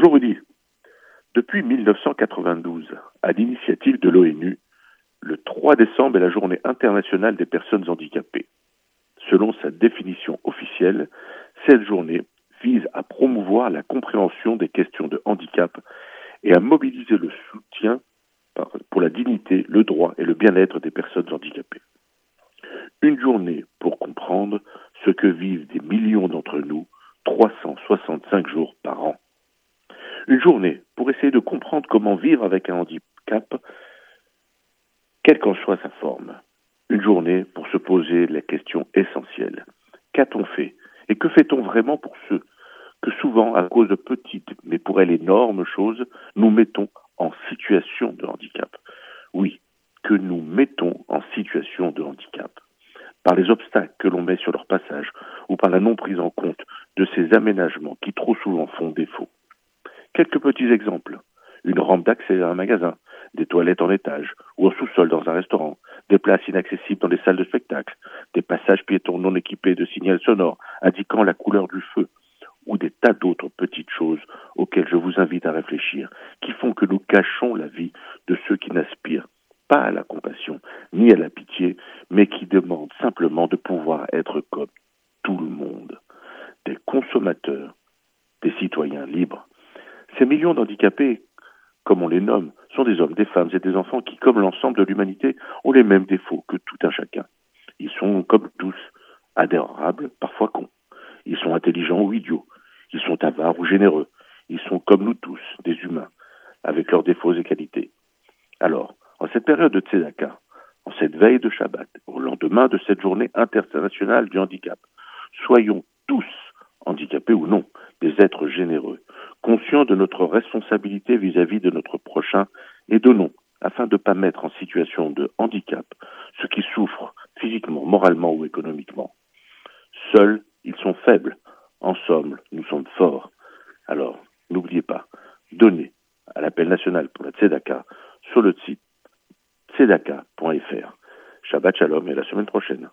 Bonjour Rudy. Depuis 1992, à l'initiative de l'ONU, le 3 décembre est la journée internationale des personnes handicapées. Selon sa définition officielle, cette journée vise à promouvoir la compréhension des questions de handicap et à mobiliser le soutien pour la dignité, le droit et le bien-être des personnes handicapées. Une journée pour comprendre ce que vivent des millions d'entre nous 365 jours par an. Une journée pour essayer de comprendre comment vivre avec un handicap, quelle qu'en soit sa forme. Une journée pour se poser la question essentielle. Qu'a-t-on fait Et que fait-on vraiment pour ceux que souvent, à cause de petites, mais pour elles énormes choses, nous mettons en situation de handicap? Oui, que nous mettons en situation de handicap par les obstacles que l'on met sur leur passage ou par la non prise en compte de ces aménagements qui trop souvent font défaut. Quelques petits exemples. Une rampe d'accès à un magasin, des toilettes en étage ou en sous-sol dans un restaurant, des places inaccessibles dans les salles de spectacle, des passages piétons non équipés de signal sonore indiquant la couleur du feu, ou des tas d'autres petites choses auxquelles je vous invite à réfléchir, qui font que nous cachons la vie de ceux qui n'aspirent pas à la compassion ni à la pitié, mais qui demandent simplement de pouvoir être comme tout le monde, des consommateurs, des citoyens libres. Ces millions d'handicapés, comme on les nomme, sont des hommes, des femmes et des enfants qui, comme l'ensemble de l'humanité, ont les mêmes défauts que tout un chacun. Ils sont, comme tous, adhérables, parfois cons. Ils sont intelligents ou idiots. Ils sont avares ou généreux. Ils sont, comme nous tous, des humains, avec leurs défauts et qualités. Alors, en cette période de Tzedaka, en cette veille de Shabbat, au lendemain de cette journée internationale du handicap, soyons tous, handicapés ou non, des êtres généreux, conscients de notre responsabilité vis-à-vis de notre prochain et donnons, afin de ne pas mettre en situation de handicap ceux qui souffrent physiquement, moralement ou économiquement. Seuls, ils sont faibles. En somme, nous sommes forts. Alors, n'oubliez pas, donnez à l'appel national pour la Tzedaka sur le site tzedaka.fr. Shabbat Shalom et la semaine prochaine.